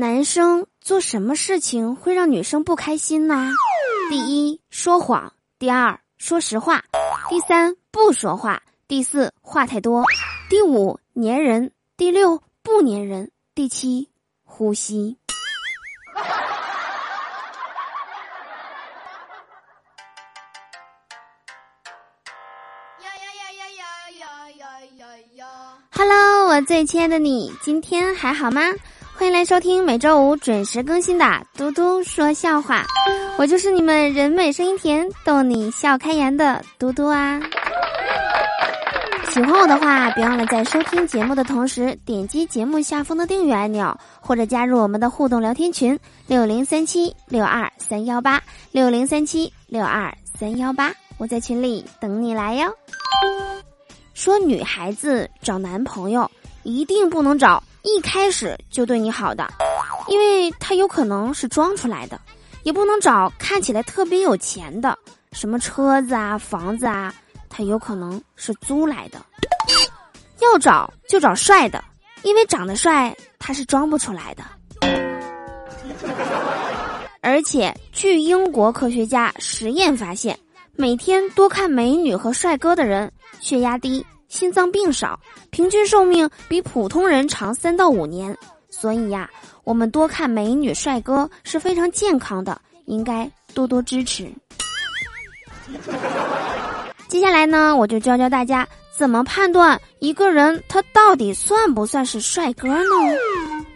男生做什么事情会让女生不开心呢？第一，说谎；第二，说实话；第三，不说话；第四，话太多；第五，粘人；第六，不粘人；第七，呼吸。Hello，我最亲爱的你，今天还好吗？欢迎来收听每周五准时更新的《嘟嘟说笑话》，我就是你们人美声音甜、逗你笑开颜的嘟嘟啊！喜欢我的话，别忘了在收听节目的同时点击节目下方的订阅按钮，或者加入我们的互动聊天群六零三七六二三幺八六零三七六二三幺八，我在群里等你来哟。说女孩子找男朋友一定不能找。一开始就对你好的，因为他有可能是装出来的，也不能找看起来特别有钱的，什么车子啊、房子啊，他有可能是租来的。要找就找帅的，因为长得帅他是装不出来的。而且，据英国科学家实验发现，每天多看美女和帅哥的人，血压低。心脏病少，平均寿命比普通人长三到五年，所以呀，我们多看美女帅哥是非常健康的，应该多多支持。接下来呢，我就教教大家怎么判断一个人他到底算不算是帅哥呢？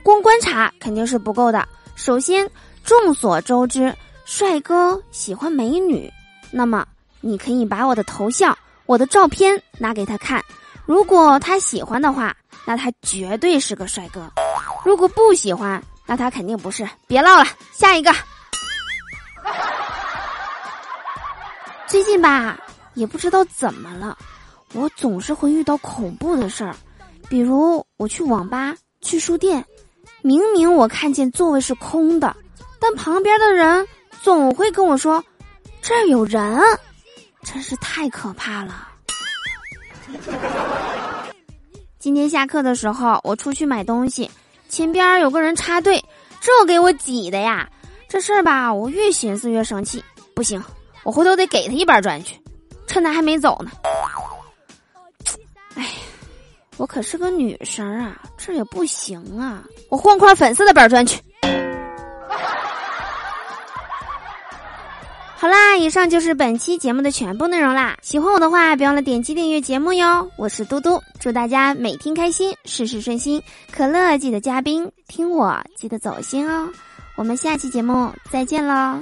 光观察肯定是不够的。首先，众所周知，帅哥喜欢美女，那么你可以把我的头像。我的照片拿给他看，如果他喜欢的话，那他绝对是个帅哥；如果不喜欢，那他肯定不是。别唠了，下一个。最近吧，也不知道怎么了，我总是会遇到恐怖的事儿，比如我去网吧、去书店，明明我看见座位是空的，但旁边的人总会跟我说：“这儿有人。”真是太可怕了！今天下课的时候，我出去买东西，前边有个人插队，这给我挤的呀！这事儿吧，我越寻思越生气，不行，我回头得给他一板砖去，趁他还没走呢。哎呀，我可是个女生啊，这也不行啊！我换块粉色的板砖去。好啦，以上就是本期节目的全部内容啦。喜欢我的话，别忘了点击订阅节目哟。我是嘟嘟，祝大家每天开心，事事顺心。可乐记得加冰，听我记得走心哦。我们下期节目再见喽。